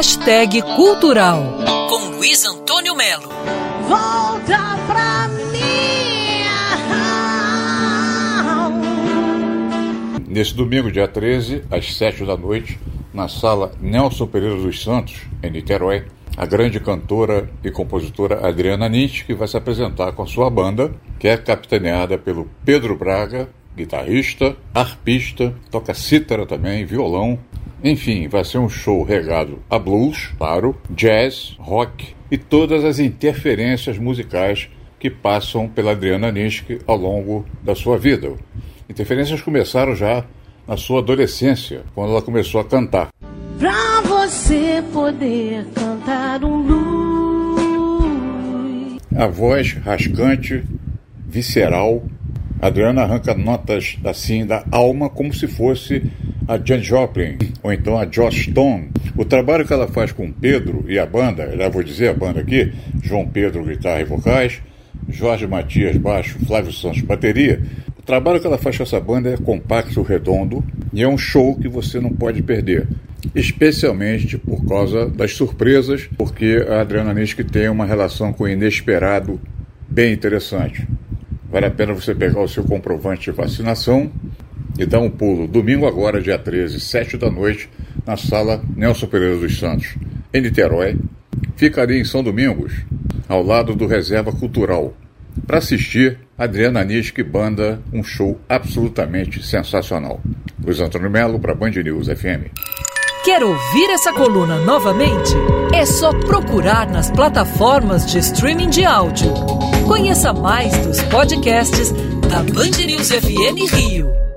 Hashtag Cultural. Com Luiz Antônio Melo. Volta pra mim. Nesse domingo, dia 13, às 7 da noite, na sala Nelson Pereira dos Santos, em Niterói, a grande cantora e compositora Adriana Nietzsche, que vai se apresentar com a sua banda, que é capitaneada pelo Pedro Braga, guitarrista, arpista, toca cítara também, violão. Enfim, vai ser um show regado a blues, claro, jazz, rock e todas as interferências musicais que passam pela Adriana Nischke ao longo da sua vida. Interferências começaram já na sua adolescência, quando ela começou a cantar. Pra você poder cantar um blues. A voz rascante, visceral, Adriana arranca notas assim da alma como se fosse a Jan Joplin ou então a Joss Stone. O trabalho que ela faz com Pedro e a banda, já vou dizer a banda aqui, João Pedro guitarra e vocais, Jorge Matias baixo, Flávio Santos bateria. O trabalho que ela faz com essa banda é compacto, redondo e é um show que você não pode perder especialmente por causa das surpresas, porque a Adriana Nischke tem uma relação com o inesperado bem interessante. Vale a pena você pegar o seu comprovante de vacinação e dar um pulo domingo agora, dia 13, 7 da noite, na sala Nelson Pereira dos Santos, em Niterói. Ficaria em São Domingos, ao lado do Reserva Cultural, para assistir Adriana Nischke Banda, um show absolutamente sensacional. Luiz Antônio Melo, para Band News FM. Quer ouvir essa coluna novamente? É só procurar nas plataformas de streaming de áudio. Conheça mais dos podcasts da Band News FM Rio.